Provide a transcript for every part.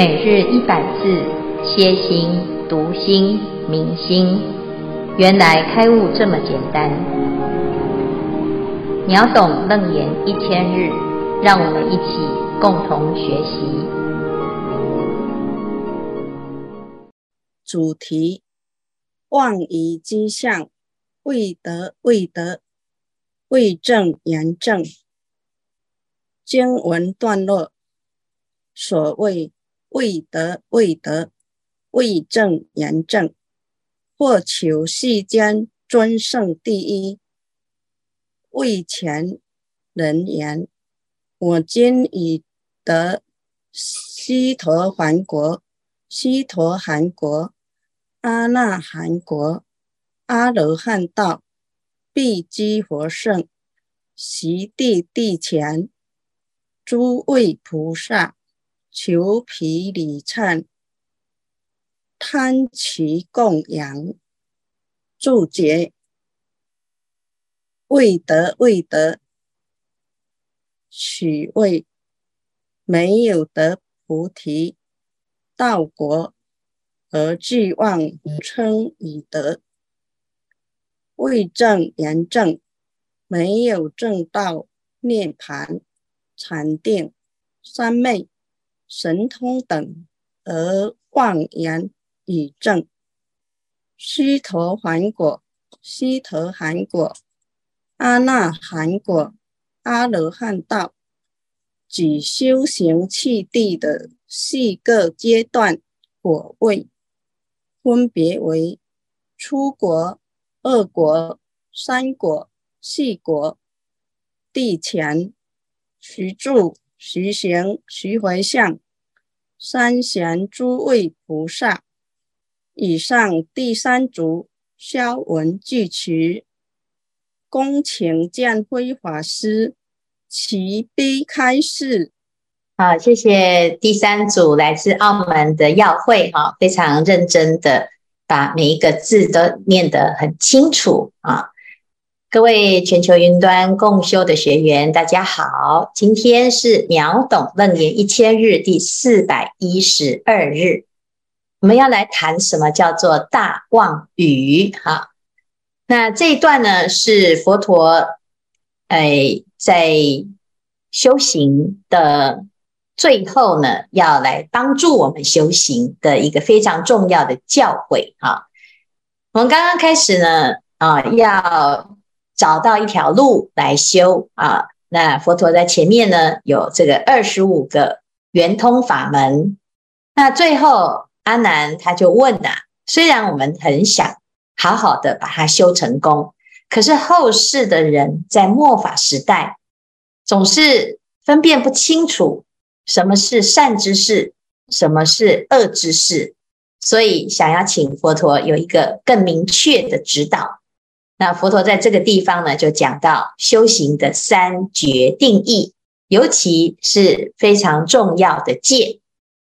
每日一百字，歇心、读心、明心，原来开悟这么简单。秒懂楞严一千日，让我们一起共同学习。主题：妄以机相，未得未得，未证言证。经文段落，所谓。未得未得，未证言证，或求世间尊胜第一。为前人言：我今已得西陀梵国、西陀洹国、阿那含国、阿罗汉道，毕诸佛圣，悉地地前，诸位菩萨。求毗礼忏，贪其供养。注解：未得未得，取谓没有得菩提道果，而俱妄称已得；未证言证，没有证到涅盘、禅定、三昧。神通等而妄言以证，须陀洹果、须陀含果、阿那含果、阿罗汉道，举修行次第的四个阶段果位，分别为初果、二果、三果、四果。地前徐住。徐行、徐回向、三贤诸位菩萨，以上第三组消文具词，恭请见辉法师起笔开示。好，谢谢第三组来自澳门的耀会哈，非常认真的把每一个字都念得很清楚啊。各位全球云端共修的学员，大家好！今天是秒懂楞严一千日第四百一十二日，我们要来谈什么叫做大妄语？哈，那这一段呢是佛陀哎在修行的最后呢，要来帮助我们修行的一个非常重要的教诲。哈，我们刚刚开始呢啊要。找到一条路来修啊！那佛陀在前面呢，有这个二十五个圆通法门。那最后阿难他就问呐、啊：虽然我们很想好好的把它修成功，可是后世的人在末法时代总是分辨不清楚什么是善知识，什么是恶知识，所以想要请佛陀有一个更明确的指导。那佛陀在这个地方呢，就讲到修行的三决定义，尤其是非常重要的戒。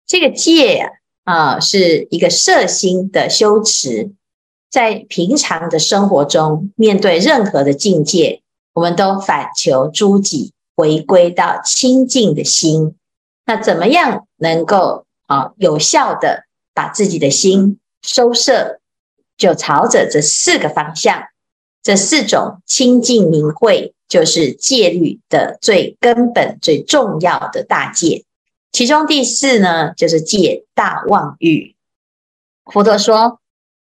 这个戒啊，啊是一个摄心的修持，在平常的生活中，面对任何的境界，我们都反求诸己，回归到清净的心。那怎么样能够啊有效的把自己的心收摄？就朝着这四个方向。这四种清净明慧，就是戒律的最根本、最重要的大戒。其中第四呢，就是戒大妄语。佛陀说：“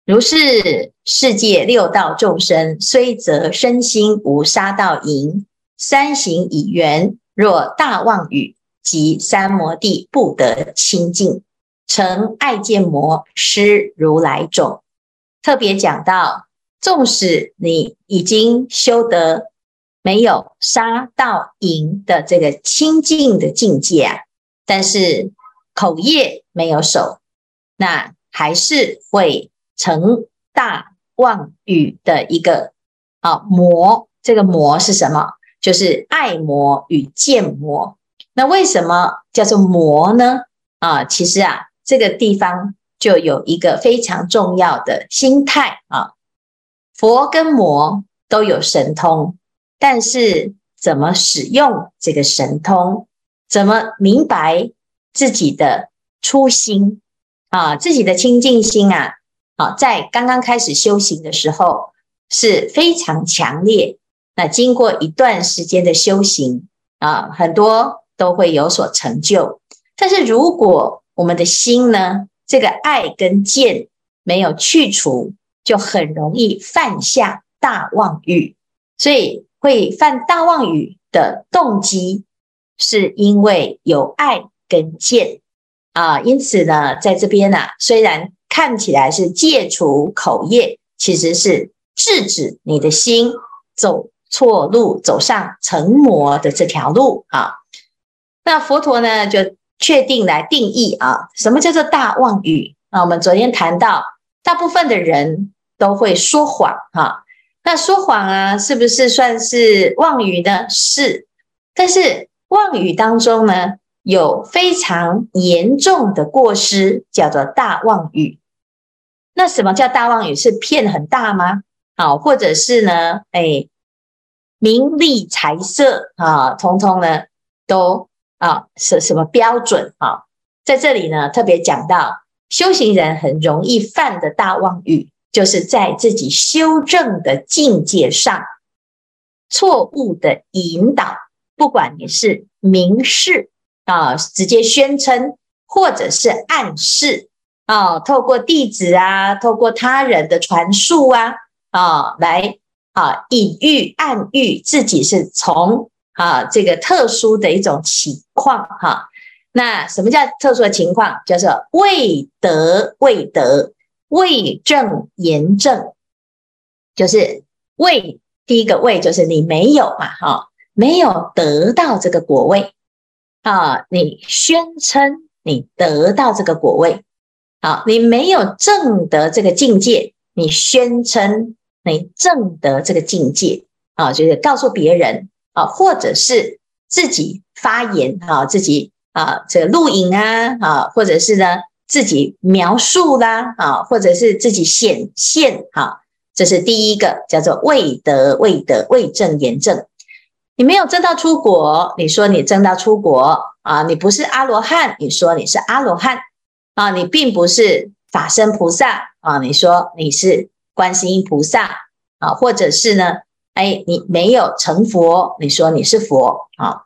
如是世界六道众生，虽则身心无杀盗淫，三行已圆，若大妄语，即三摩地不得清净，成爱见魔，失如来种。”特别讲到。纵使你已经修得没有杀盗淫的这个清净的境界啊，但是口业没有守，那还是会成大妄语的一个啊魔。这个魔是什么？就是爱魔与见魔。那为什么叫做魔呢？啊，其实啊，这个地方就有一个非常重要的心态啊。佛跟魔都有神通，但是怎么使用这个神通，怎么明白自己的初心啊，自己的清净心啊，啊，在刚刚开始修行的时候是非常强烈。那经过一段时间的修行啊，很多都会有所成就。但是如果我们的心呢，这个爱跟见没有去除，就很容易犯下大妄语。所以会犯大妄语的动机，是因为有爱跟见啊。因此呢，在这边呢、啊，虽然看起来是戒除口业，其实是制止你的心走错路，走上成魔的这条路啊。那佛陀呢，就确定来定义啊，什么叫做大妄语？那我们昨天谈到，大部分的人都会说谎哈。那说谎啊，是不是算是妄语呢？是，但是妄语当中呢，有非常严重的过失，叫做大妄语。那什么叫大妄语？是骗很大吗？好，或者是呢？哎。名利财色啊，通通呢都啊是什么标准啊？在这里呢，特别讲到修行人很容易犯的大妄语，就是在自己修正的境界上错误的引导。不管你是明示啊，直接宣称，或者是暗示啊，透过弟子啊，透过他人的传述啊啊来。啊，隐喻、暗喻自己是从啊这个特殊的一种情况哈、那什么叫特殊的情况？叫做未得、未得、未证、言证，就是未第一个未就是你没有嘛哈、没有得到这个果位。啊，你宣称你得到这个果位，好、啊，你没有证得这个境界，你宣称。你证得这个境界。啊，就是告诉别人啊，或者是自己发言啊，自己啊这个录影啊啊，或者是呢自己描述啦啊，或者是自己显现啊，这是第一个叫做未得未得未证言证。你没有证到出国，你说你证到出国啊，你不是阿罗汉，你说你是阿罗汉啊，你并不是法身菩萨啊，你说你是。观世音菩萨啊，或者是呢，哎，你没有成佛，你说你是佛啊，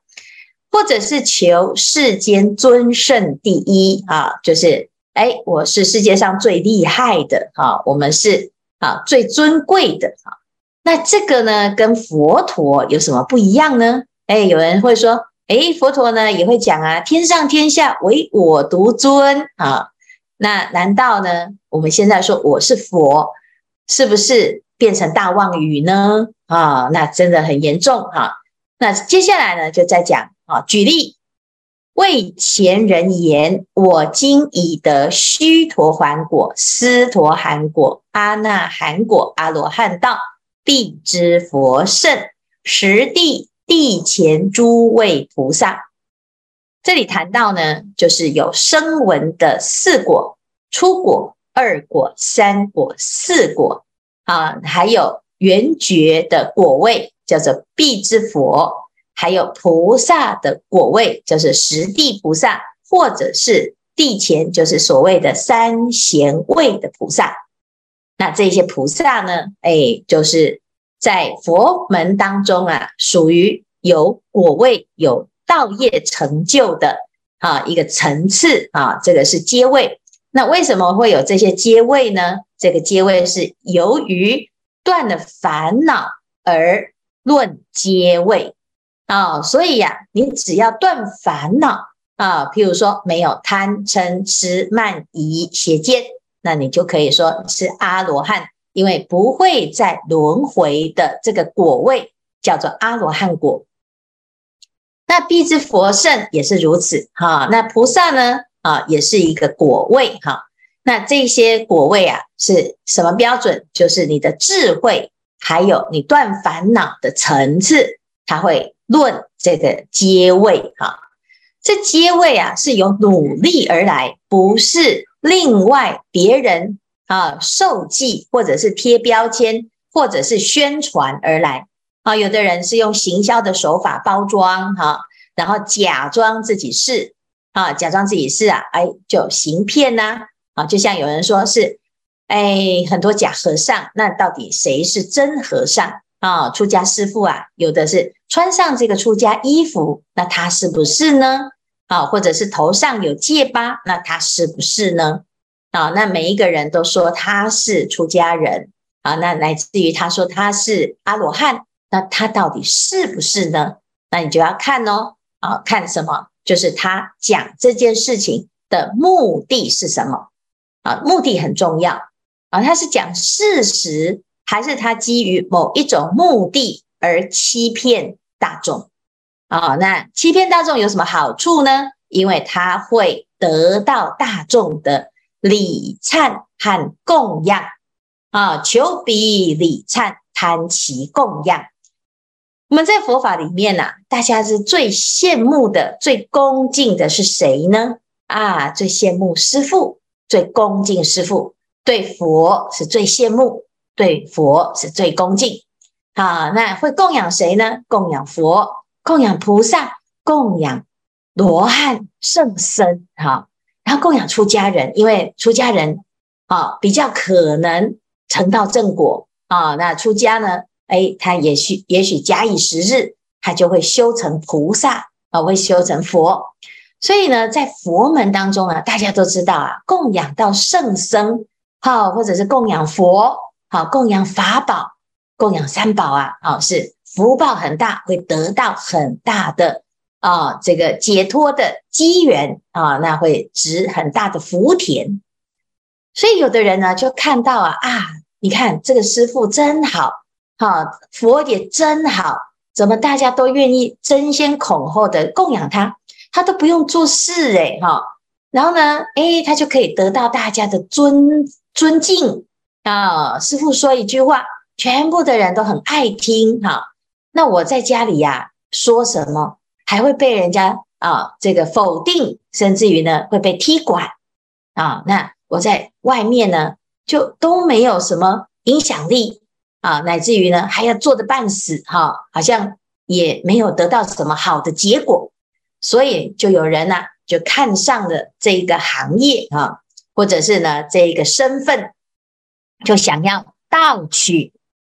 或者是求世间尊胜第一啊，就是哎，我是世界上最厉害的啊，我们是啊最尊贵的啊。那这个呢，跟佛陀有什么不一样呢？哎，有人会说，哎，佛陀呢也会讲啊，天上天下唯我独尊啊。那难道呢，我们现在说我是佛？是不是变成大妄语呢？啊，那真的很严重哈、啊。那接下来呢，就再讲啊，举例为前人言：我今已得须陀洹果、斯陀含果、阿那含果、阿罗汉道，必知佛圣，实地地前诸位菩萨。这里谈到呢，就是有声闻的四果、初果。二果、三果、四果啊，还有缘觉的果位，叫做必知佛；还有菩萨的果位，就是实地菩萨，或者是地前，就是所谓的三贤位的菩萨。那这些菩萨呢，哎，就是在佛门当中啊，属于有果位、有道业成就的啊一个层次啊，这个是阶位。那为什么会有这些阶位呢？这个阶位是由于断了烦恼而论阶位啊，所以呀、你只要断烦恼啊，譬如说没有贪嗔痴慢疑邪见，那你就可以说是阿罗汉，因为不会再轮回的这个果位叫做阿罗汉果。那必知佛圣也是如此哈，那菩萨呢？啊，也是一个果位哈。那这些果位啊，是什么标准？就是你的智慧，还有你断烦恼的层次，它会论这个阶位哈。这阶位啊，是由努力而来，不是另外别人啊授记或者是贴标签或者是宣传而来啊。有的人是用行销的手法包装哈，然后假装自己是。啊，假装自己是啊，哎，就行骗呐，啊，就像有人说是，哎，很多假和尚，那到底谁是真和尚啊？出家师父啊，有的是穿上这个出家衣服，那他是不是呢？啊，或者是头上有戒疤，那他是不是呢？啊，那每一个人都说他是出家人，啊，那来自于他说他是阿罗汉，那他到底是不是呢？那你就要看哦，啊，看什么？就是他讲这件事情的目的是什么？啊，目的很重要啊，他是讲事实，还是他基于某一种目的而欺骗大众？啊，那欺骗大众有什么好处呢？因为他会得到大众的礼忏和供养啊，求彼礼忏，贪其供养。我们在佛法里面呐、大家是最羡慕的、最恭敬的是谁呢？啊，最羡慕师父，最恭敬师父，对佛是最羡慕，对佛是最恭敬。啊，那会供养谁呢？供养佛，供养菩萨，供养罗汉、圣僧。哈，然后供养出家人，因为出家人啊比较可能成道正果啊。那出家呢？哎，他也许也许假以时日，他就会修成菩萨啊，会修成佛。所以呢，在佛门当中啊，大家都知道啊，供养到圣僧，好，或者是供养佛，好，供养法宝，供养三宝啊，好，是福报很大，会得到很大的啊这个解脱的机缘啊，那会值很大的福田。所以有的人呢，就看到啊啊，你看这个师傅真好。哈，佛也真好，怎么大家都愿意争先恐后的供养他？他都不用做事诶哈，然后呢，诶，他就可以得到大家的尊尊敬啊。师傅说一句话，全部的人都很爱听哈。那我在家里呀，说什么还会被人家啊这个否定，甚至于呢会被踢馆啊。那我在外面呢，就都没有什么影响力。啊，乃至于呢，还要做的半死，哈，好像也没有得到什么好的结果，所以就有人呢、就看上了这一个行业啊，或者是呢，这一个身份，就想要盗取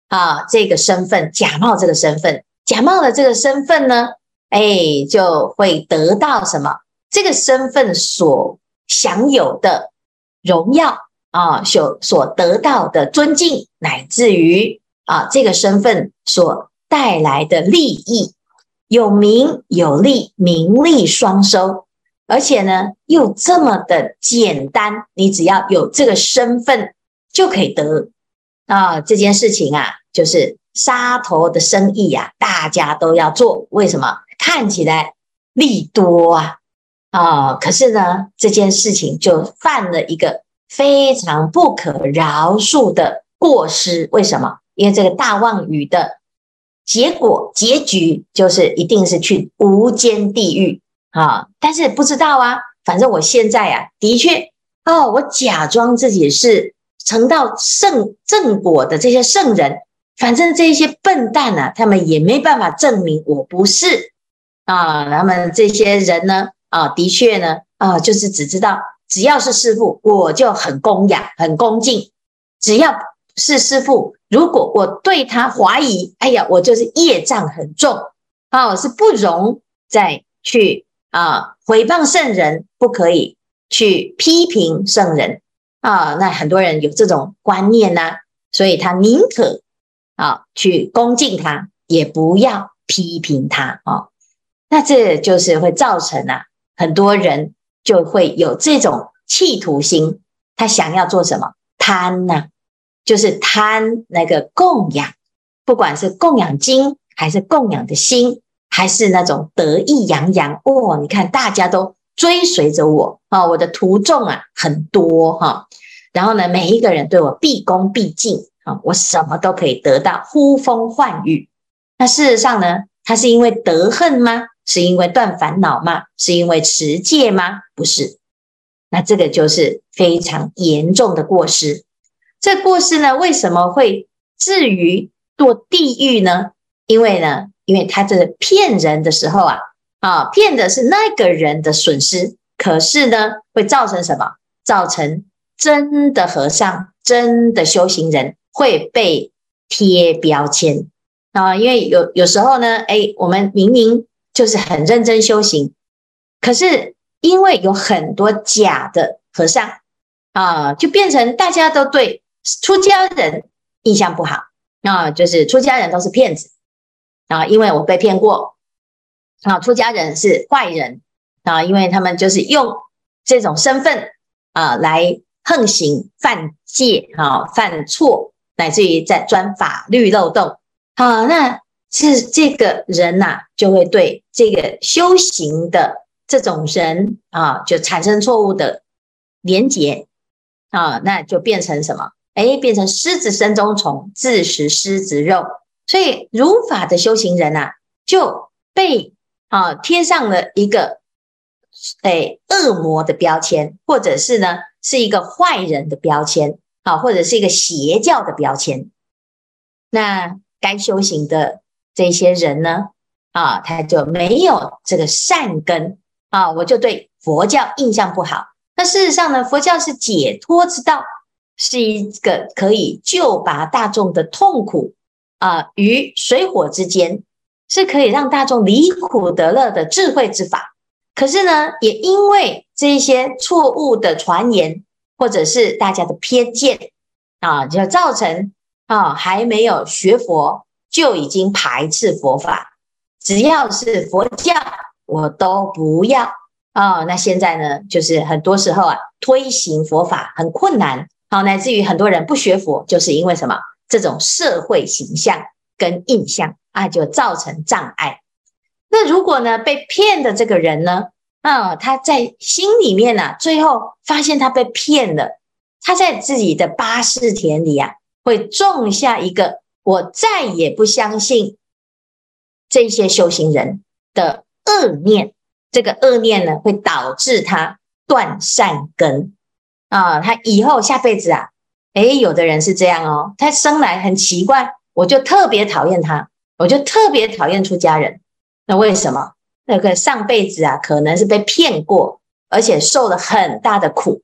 啊这个身份，假冒这个身份，假冒了这个身份呢，哎，就会得到什么？这个身份所享有的荣耀。啊，所所得到的尊敬，乃至于啊，这个身份所带来的利益，有名有利，名利双收，而且呢，又这么的简单，你只要有这个身份就可以得啊。这件事情啊，就是杀头的生意呀，大家都要做。为什么？看起来利多啊啊，可是呢，这件事情就犯了一个。非常不可饶恕的过失，为什么？因为这个大妄语的结果结局就是一定是去无间地狱啊！但是不知道啊，反正我现在啊，的确哦，我假装自己是成道圣正果的这些圣人，反正这些笨蛋啊，他们也没办法证明我不是啊。他们这些人呢，啊，的确呢，啊，就是只知道。只要是师父，我就很供养、很恭敬。只要是师父，如果我对他怀疑，哎呀，我就是业障很重啊，我是不容再去啊诽谤圣人，不可以去批评圣人啊。那很多人有这种观念呢、所以他宁可啊去恭敬他，也不要批评他啊。那这就是会造成啊很多人。就会有这种企图心，他想要做什么？贪呐、就是贪那个供养，不管是供养金，还是供养的心，还是那种得意洋洋哦。你看，大家都追随着我啊、我的徒众啊很多哈、然后呢，每一个人对我毕恭毕敬啊、我什么都可以得到，呼风唤雨。那事实上呢，他是因为得恨吗？是因为断烦恼吗？是因为持戒吗？不是，那这个就是非常严重的过失。这过失呢，为什么会至于堕地狱呢？因为呢，因为他这个骗人的时候啊，啊，骗的是那个人的损失，可是呢，会造成什么？造成真的和尚、真的修行人会被贴标签啊！因为有有时候呢，哎，我们明明就是很认真修行，可是因为有很多假的和尚啊，就变成大家都对出家人印象不好啊，就是出家人都是骗子啊，因为我被骗过啊，出家人是坏人啊，因为他们就是用这种身份啊来横行犯戒啊，犯错。乃至于在钻法律漏洞，好，那是这个人呐、就会对这个修行的这种人啊，就产生错误的连结啊，那就变成什么？哎，变成狮子身中虫，自食狮子肉。所以如法的修行人呐、就被啊贴上了一个哎恶魔的标签，或者是呢是一个坏人的标签。好，或者是一个邪教的标签，那该修行的这些人呢？啊，他就没有这个善根啊，我就对佛教印象不好。那事实上呢，佛教是解脱之道，是一个可以救拔大众的痛苦啊，于水火之间，是可以让大众离苦得乐的智慧之法。可是呢，也因为这些错误的传言。或者是大家的偏见啊，就造成啊还没有学佛就已经排斥佛法，只要是佛教我都不要啊。那现在呢，就是很多时候啊推行佛法很困难，好，乃至于很多人不学佛，就是因为什么？这种社会形象跟印象啊，就造成障碍。那如果呢被骗的这个人呢？啊，他在心里面呢、啊，最后发现他被骗了。他在自己的八识田里啊，会种下一个我再也不相信这些修行人的恶念。这个恶念呢，会导致他断善根啊。他以后下辈子啊，诶，有的人是这样哦，他生来很奇怪，我就特别讨厌他，我就特别讨厌出家人。那为什么？那个上辈子啊，可能是被骗过，而且受了很大的苦。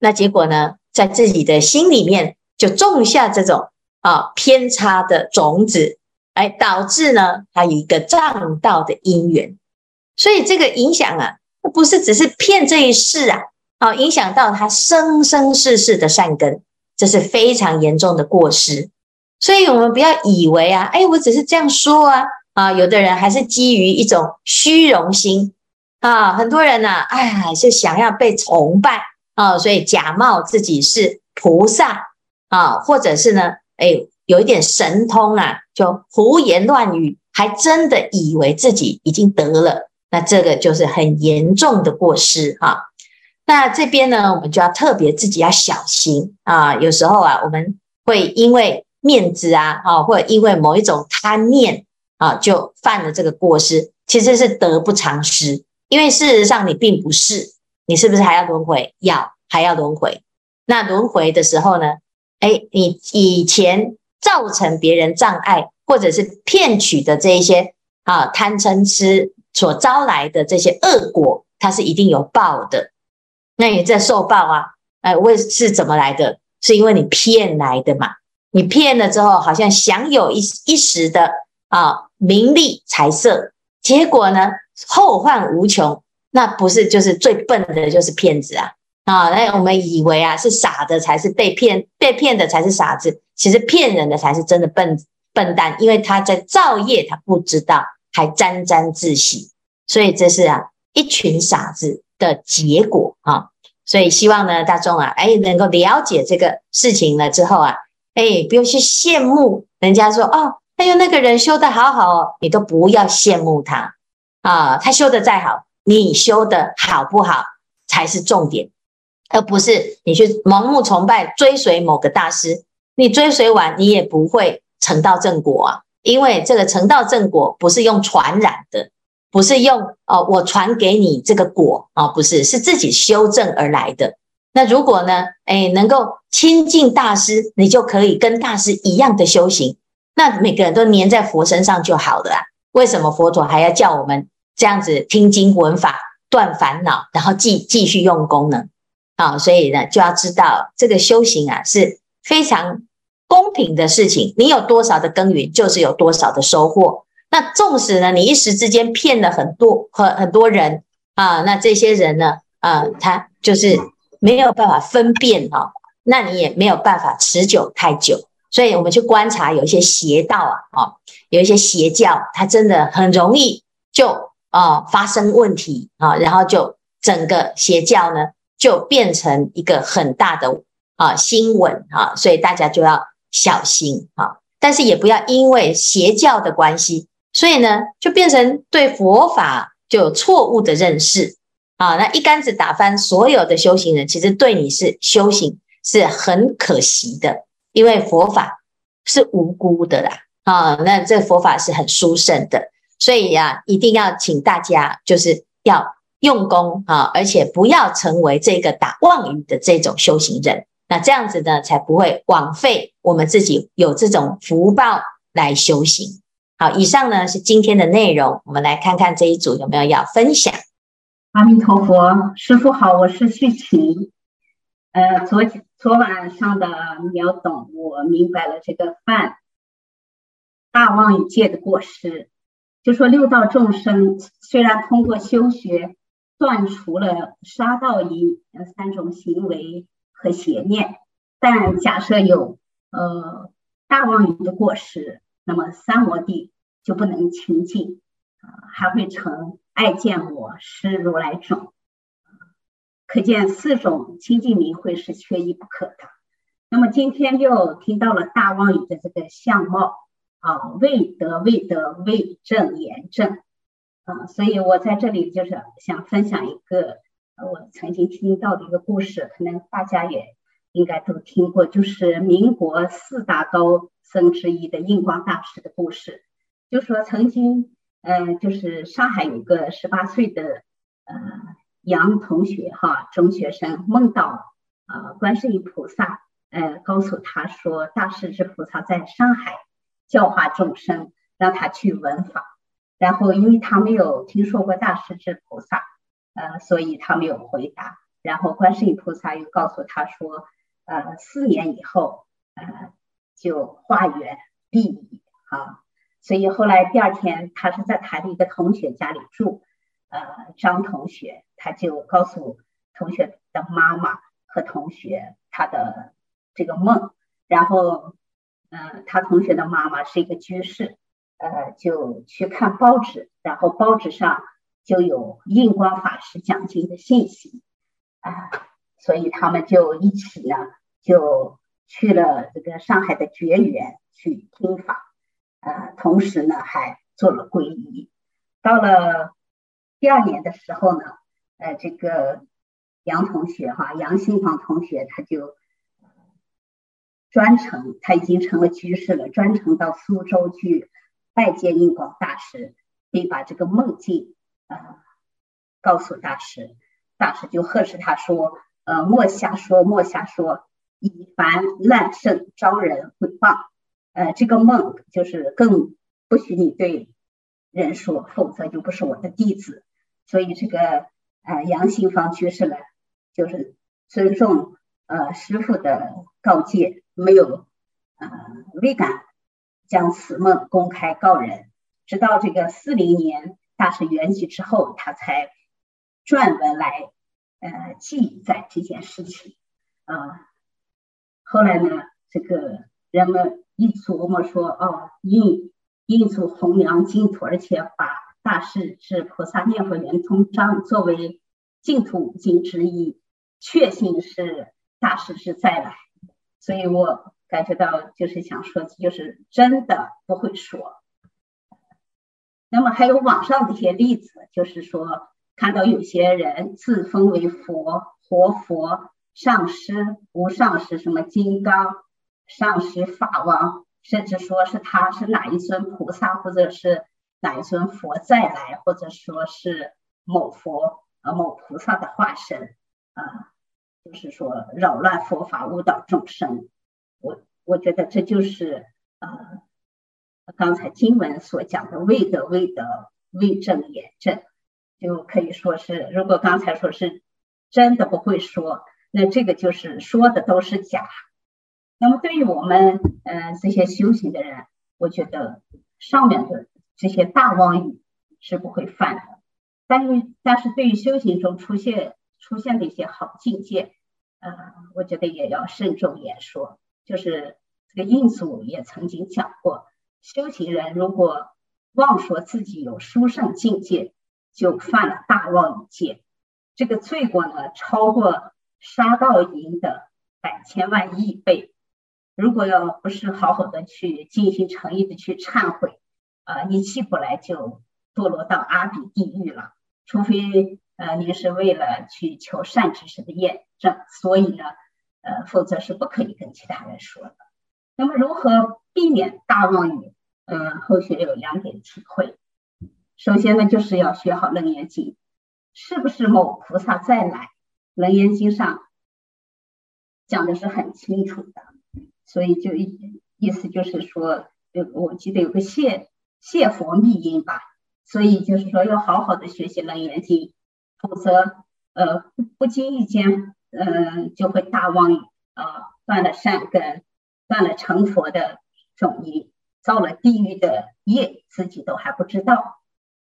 那结果呢，在自己的心里面就种下这种啊偏差的种子，哎，导致呢他有一个障道的因缘。所以这个影响啊，不是只是骗这一世啊，啊，影响到他生生世世的善根，这是非常严重的过失。所以我们不要以为啊，哎，我只是这样说啊。啊，有的人还是基于一种虚荣心啊，很多人呢、啊，哎呀，就想要被崇拜啊，所以假冒自己是菩萨啊，或者是呢，哎，有一点神通啊，就胡言乱语，还真的以为自己已经得了，那这个就是很严重的过失哈、啊。那这边呢，我们就要特别自己要小心啊，有时候啊，我们会因为面子啊，啊，或者因为某一种贪念。啊，就犯了这个过失，其实是得不偿失，因为事实上你并不是，你是不是还要轮回？要，还要轮回。那轮回的时候呢？哎，你以前造成别人障碍，或者是骗取的这一些啊贪嗔痴所招来的这些恶果，它是一定有报的。那你这受报啊，哎，为是怎么来的？是因为你骗来的嘛？你骗了之后，好像享有一一时的啊。名利财色，结果呢，后患无穷。那不是就是最笨的，就是骗子啊！啊，那我们以为啊，是傻的才是被骗，被骗的才是傻子。其实骗人的才是真的笨笨蛋，因为他在造业，他不知道，还沾沾自喜。所以这是啊，一群傻子的结果啊！所以希望呢，大众啊，哎，能够了解这个事情了之后啊，哎，不用去羡慕人家说哦。哎呦，那个人修得好好哦，你都不要羡慕他啊！他修得再好，你修得好不好才是重点，而不是你去盲目崇拜、追随某个大师。你追随完，你也不会成道正果啊！因为这个成道正果不是用传染的，不是用哦，我传给你这个果啊，不是，是自己修正而来的。那如果呢，哎，能够亲近大师，你就可以跟大师一样的修行。那每个人都黏在佛身上就好了啊？为什么佛陀还要叫我们这样子听经闻法，断烦恼，然后继继续用功呢？啊，所以呢，就要知道这个修行啊是非常公平的事情。你有多少的耕耘，就是有多少的收获。那纵使呢，你一时之间骗了很多很很多人啊，那这些人呢，啊，他就是没有办法分辨哈、那你也没有办法持久太久。所以我们去观察，有一些邪道啊，哦，有一些邪教，它真的很容易就啊发生问题啊，然后就整个邪教呢。就变成一个很大的啊新闻啊，所以大家就要小心啊。但是也不要因为邪教的关系，所以呢就变成对佛法就有错误的认识啊。那一竿子打翻所有的修行人，其实对你是修行是很可惜的，因为佛法是无辜的啦啊。那这佛法是很殊胜的，所以呀、一定要请大家就是要。用功啊，而且不要成为这个打妄语的这种修行人，那这样子呢，才不会枉费我们自己有这种福报来修行。好，以上呢是今天的内容，我们来看看这一组有没有要分享。阿弥陀佛，师父好，我是旭晴。呃，昨昨晚上的秒懂，我明白了这个犯大妄语戒的过失，就说六道众生虽然通过修学。断除了杀盗淫三种行为和邪念，但假设有呃大妄语的过失，那么三摩地就不能清净，还会成爱见我失如来种，可见四种清净名会是缺一不可的。那么今天又听到了大妄语的这个相貌啊，未得未得未正言正。啊，所以我在这里就是想分享一个我曾经听到的一个故事，可能大家也应该都听过，就是民国四大高僧之一的印光大师的故事。就说曾经，呃，就是上海有个十八岁的呃杨同学哈，中学生梦到啊观世音菩萨，呃，告诉他说大势至菩萨在上海教化众生，让他去闻法。然后，因为他没有听说过大势至菩萨，呃，所以他没有回答。然后，观世音菩萨又告诉他说，呃，四年以后，呃，就化缘薨矣啊。所以后来第二天，他是在他的一个同学家里住，呃，张同学，他就告诉同学的妈妈和同学他的这个梦。然后，呃，他同学的妈妈是一个居士。呃，就去看报纸，然后报纸上就有印光法师讲经的信息啊，所以他们就一起呢，就去了这个上海的觉园去听法，呃，同时呢还做了皈依。到了第二年的时候呢，呃，这个杨同学哈，杨新芳同学他就专程，他已经成了居士了，专程到苏州去。拜见印光大师，并把这个梦境啊、告诉大师，大师就呵斥他说：“呃，莫瞎说，莫瞎说，以凡滥圣招人诽谤。呃，这个梦就是更不许你对人说，否则就不是我的弟子。所以这个呃杨新芳居士呢，就是尊重呃师傅的告诫，没有呃未敢。”将此梦公开告人，直到这个四零年大师圆寂之后，他才撰文来呃记载这件事情啊、呃。后来呢，这个人们一琢磨说，哦，印印祖弘扬净土，而且把大势至菩萨念佛圆通章作为净土五经之一，确信是大势至再来，所以我。感觉到就是想说，就是真的不会说。那么还有网上的一些例子，就是说看到有些人自封为佛、活佛、上师、无上师，什么金刚上师、法王，甚至说是他是哪一尊菩萨，或者是哪一尊佛再来，或者说是某佛呃某菩萨的化身啊，就是说扰乱佛法、误导众生。我我觉得这就是呃刚才经文所讲的未得未得未正言正，就可以说是，如果刚才说是真的不会说，那这个就是说的都是假。那么对于我们呃这些修行的人，我觉得上面的这些大妄语是不会犯的。但是但是对于修行中出现出现的一些好境界，呃，我觉得也要慎重言说。就是这个印祖也曾经讲过，修行人如果妄说自己有殊胜境界，就犯了大妄语戒。这个罪过呢，超过杀盗淫的百千万亿倍。如果要不是好好的去尽心诚意的去忏悔，啊，一气不来就堕落到阿鼻地狱了。除非呃您是为了去求善知识的验证，所以呢，呃，否则是不可以跟其他人说的。那么如何避免大妄语？嗯、后学有两点体会。首先呢，就是要学好楞严经，是不是某菩萨再来？楞严经上讲的是很清楚的。所以就意意思就是说，有我记得有个谢谢佛密因吧，所以就是说要好好的学习楞严经，否则呃不经意间，嗯、呃、就会大妄语啊，断了善根，断了成佛的种因，造了地狱的业，自己都还不知道。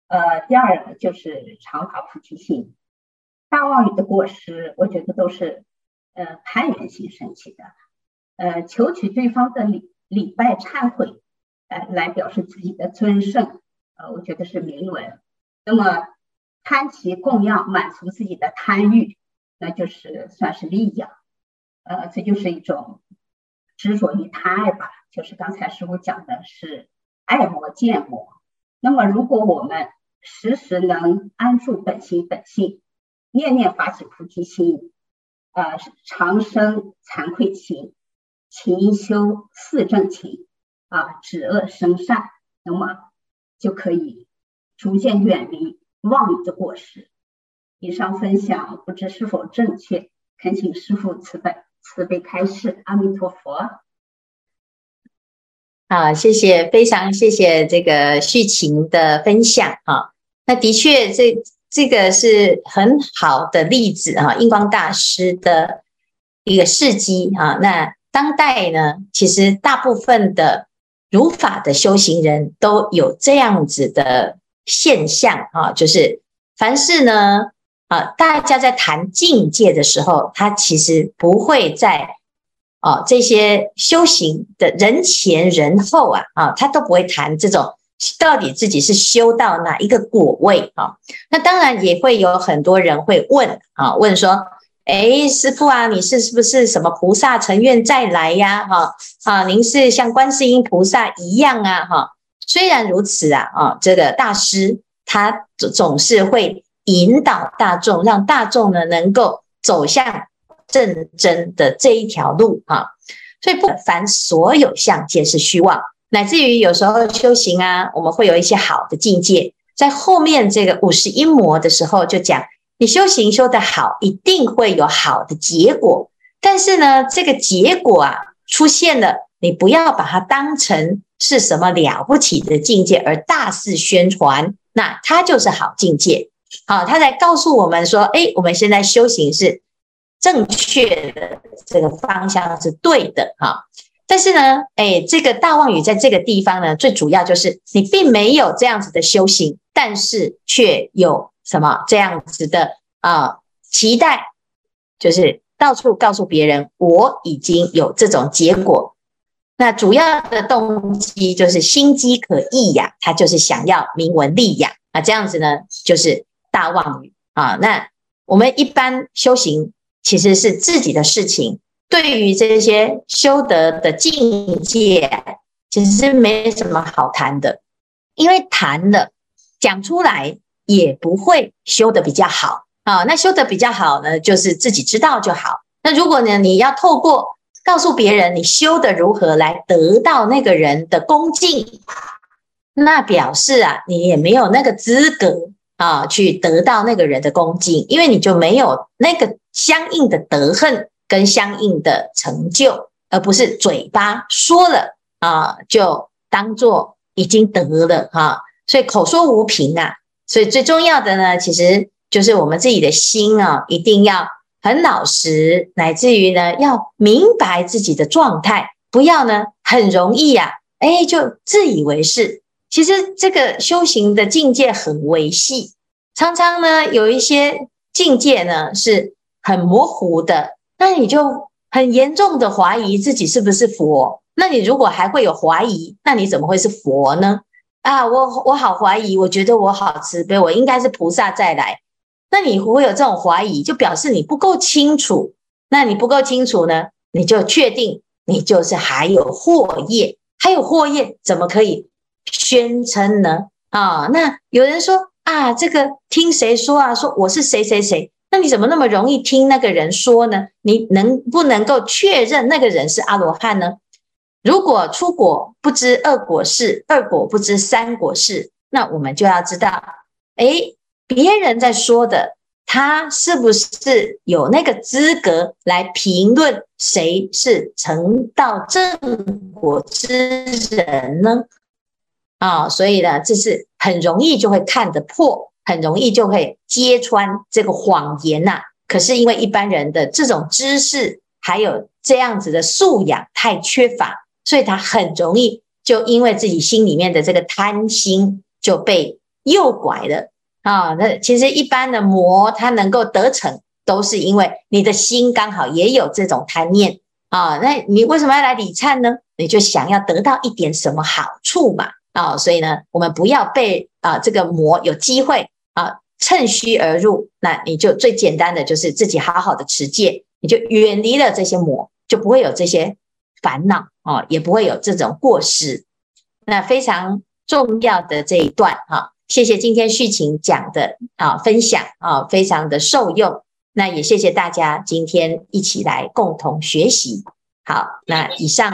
呃，第二个就是常发菩提心，大妄语的过失，我觉得都是呃攀缘心升起的。呃，求取对方的礼礼拜忏悔，来表示自己的尊胜，呃，我觉得是明文。那么贪其供养，满足自己的贪欲，那就是算是利养，呃，这就是一种执着于贪爱吧。就是刚才师父讲的是爱魔见魔。那么如果我们时时能安住本心本性，念念发起菩提心，呃，长生惭愧心。勤修四正勤啊，止恶生善，那么就可以逐渐远离妄语的过失。以上分享不知是否正确，恳请师父慈悲慈悲开示。阿弥陀佛。啊，谢谢，非常谢谢这个续晴的分享啊。那的确，这这个是很好的例子啊，印光大师的一个事迹啊。那当代呢，其实大部分的如法的修行人都有这样子的现象啊，就是凡事呢啊，大家在谈境界的时候，他其实不会在啊这些修行的人前人后啊啊，他都不会谈这种到底自己是修到哪一个果位啊。那当然也会有很多人会问啊，问说。哎，师傅啊，你是是不是什么菩萨成愿再来呀？哈啊，您是像观世音菩萨一样啊？哈，虽然如此啊，啊，这个大师他总总是会引导大众，让大众呢能够走向正真的这一条路啊。所以不凡所有相皆是虚妄，乃至于有时候修行啊，我们会有一些好的境界，在后面这个五十一魔的时候就讲。你修行修得好，一定会有好的结果。但是呢，这个结果啊出现了，你不要把它当成是什么了不起的境界而大肆宣传，那它就是好境界。好，他在告诉我们说，哎，我们现在修行是正确的，这个方向是对的。哈，但是呢，哎，这个大妄语在这个地方呢，最主要就是你并没有这样子的修行，但是却有。什么这样子的啊、期待就是到处告诉别人，我已经有这种结果。那主要的动机就是心机可意呀，他就是想要名闻利养啊。这样子呢，就是大妄语啊。那我们一般修行其实是自己的事情，对于这些修德的境界，其实是没什么好谈的，因为谈了讲出来。也不会修得比较好啊，那修得比较好呢，就是自己知道就好。那如果呢，你要透过告诉别人你修得如何来得到那个人的恭敬，那表示啊，你也没有那个资格啊，去得到那个人的恭敬，因为你就没有那个相应的德恨跟相应的成就，而不是嘴巴说了啊，就当做已经得了哈，所以口说无凭啊。所以最重要的呢，其实就是我们自己的心啊，一定要很老实，乃至于呢，要明白自己的状态，不要呢很容易啊，哎，就自以为是。其实这个修行的境界很微细，常常呢有一些境界呢是很模糊的，那你就很严重的怀疑自己是不是佛。那你如果还会有怀疑，那你怎么会是佛呢？啊，我我好怀疑，我觉得我好慈悲，我应该是菩萨再来。那你会有这种怀疑，就表示你不够清楚。那你不够清楚呢，你就确定你就是还有惑业，还有惑业，怎么可以宣称呢？啊，那有人说啊，这个听谁说啊？说我是谁谁谁？那你怎么那么容易听那个人说呢？你能不能够确认那个人是阿罗汉呢？如果初果不知二果事，二果不知三果事，那我们就要知道，诶，别人在说的，他是不是有那个资格来评论谁是成道正果之人呢？啊，所以呢，这是很容易就会看得破，很容易就会揭穿这个谎言呐。可是因为一般人的这种知识还有这样子的素养太缺乏。所以他很容易就因为自己心里面的这个贪心就被诱拐了啊！那其实一般的魔他能够得逞，都是因为你的心刚好也有这种贪念啊。那你为什么要来理忏呢？你就想要得到一点什么好处嘛啊！所以呢，我们不要被啊这个魔有机会啊趁虚而入。那你就最简单的就是自己好好的持戒，你就远离了这些魔，就不会有这些烦恼。哦，也不会有这种过失。那非常重要的这一段哈，谢谢今天序晴讲的啊分享啊，非常的受用。那也谢谢大家今天一起来共同学习。好，那以上。